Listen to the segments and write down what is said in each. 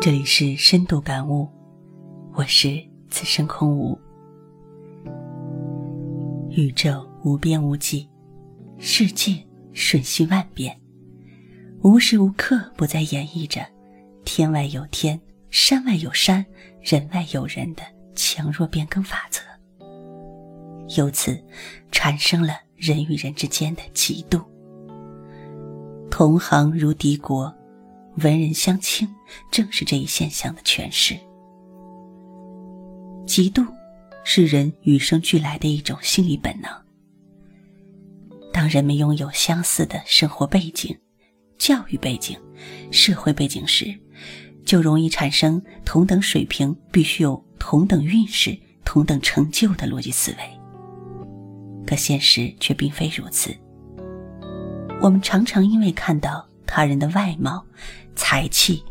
这里是深度感悟，我是此生空无。宇宙无边无际，世界瞬息万变，无时无刻不在演绎着“天外有天，山外有山，人外有人”的强弱变更法则，由此产生了人与人之间的嫉妒。同行如敌国。文人相轻，正是这一现象的诠释。嫉妒是人与生俱来的一种心理本能。当人们拥有相似的生活背景、教育背景、社会背景时，就容易产生同等水平必须有同等运势、同等成就的逻辑思维。可现实却并非如此。我们常常因为看到他人的外貌，才气、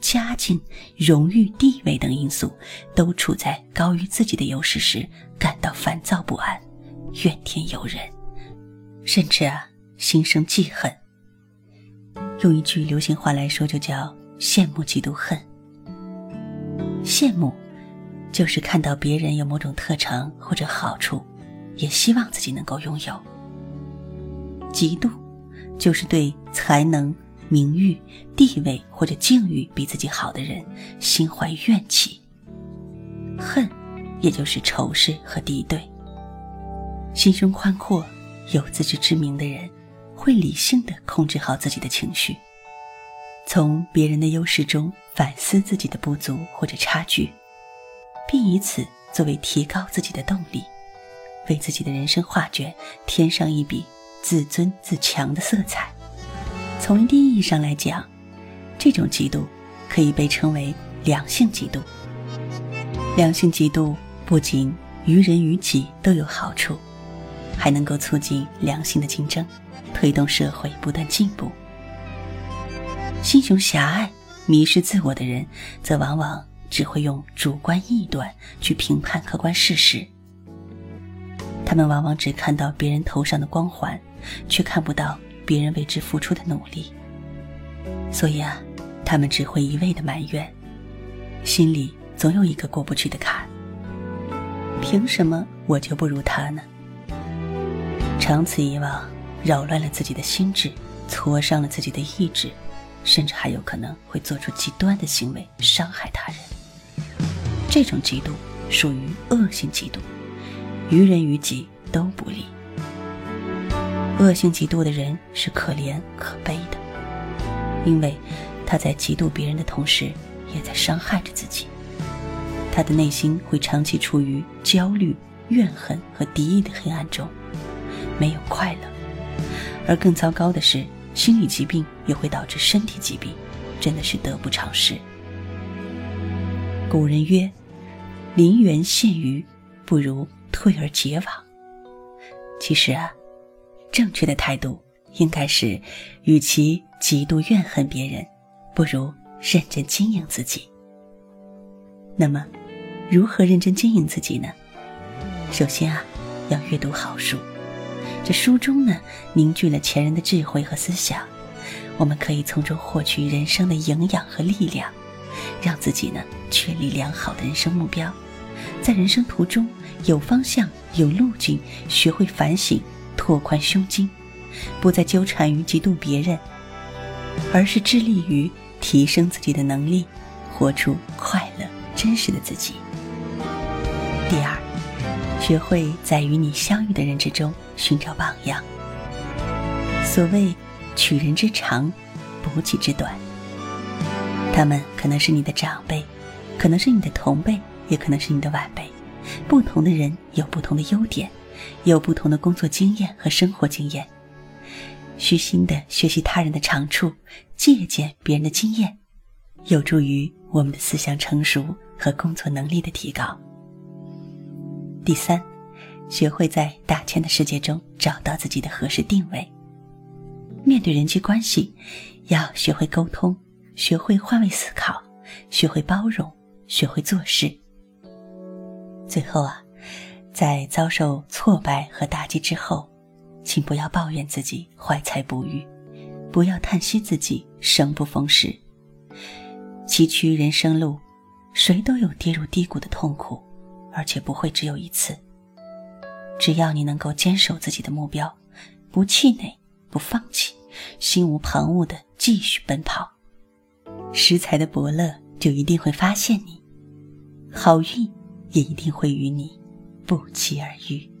家境、荣誉、地位等因素都处在高于自己的优势时，感到烦躁不安、怨天尤人，甚至啊心生记恨。用一句流行话来说，就叫羡慕、嫉妒、恨。羡慕，就是看到别人有某种特长或者好处，也希望自己能够拥有；嫉妒，就是对才能。名誉、地位或者境遇比自己好的人，心怀怨气、恨，也就是仇视和敌对。心胸宽阔、有自知之明的人，会理性的控制好自己的情绪，从别人的优势中反思自己的不足或者差距，并以此作为提高自己的动力，为自己的人生画卷添上一笔自尊自强的色彩。从一定意义上来讲，这种嫉妒可以被称为良性嫉妒。良性嫉妒不仅于人于己都有好处，还能够促进良性的竞争，推动社会不断进步。心胸狭隘、迷失自我的人，则往往只会用主观臆断去评判客观事实。他们往往只看到别人头上的光环，却看不到。别人为之付出的努力，所以啊，他们只会一味的埋怨，心里总有一个过不去的坎。凭什么我就不如他呢？长此以往，扰乱了自己的心智，挫伤了自己的意志，甚至还有可能会做出极端的行为，伤害他人。这种嫉妒属于恶性嫉妒，于人于己都不利。恶性嫉妒的人是可怜可悲的，因为他在嫉妒别人的同时，也在伤害着自己。他的内心会长期处于焦虑、怨恨和敌意的黑暗中，没有快乐。而更糟糕的是，心理疾病也会导致身体疾病，真的是得不偿失。古人曰：“临渊羡鱼，不如退而结网。”其实啊。正确的态度应该是，与其极度怨恨别人，不如认真经营自己。那么，如何认真经营自己呢？首先啊，要阅读好书。这书中呢，凝聚了前人的智慧和思想，我们可以从中获取人生的营养和力量，让自己呢确立良好的人生目标，在人生途中有方向、有路径，学会反省。拓宽胸襟，不再纠缠于嫉妒别人，而是致力于提升自己的能力，活出快乐真实的自己。第二，学会在与你相遇的人之中寻找榜样。所谓取人之长，补己之短，他们可能是你的长辈，可能是你的同辈，也可能是你的晚辈。不同的人有不同的优点。有不同的工作经验和生活经验，虚心的学习他人的长处，借鉴别人的经验，有助于我们的思想成熟和工作能力的提高。第三，学会在大千的世界中找到自己的合适定位。面对人际关系，要学会沟通，学会换位思考，学会包容，学会做事。最后啊。在遭受挫败和打击之后，请不要抱怨自己怀才不遇，不要叹息自己生不逢时。崎岖人生路，谁都有跌入低谷的痛苦，而且不会只有一次。只要你能够坚守自己的目标，不气馁，不放弃，心无旁骛的继续奔跑，食材的伯乐就一定会发现你，好运也一定会与你不期而遇。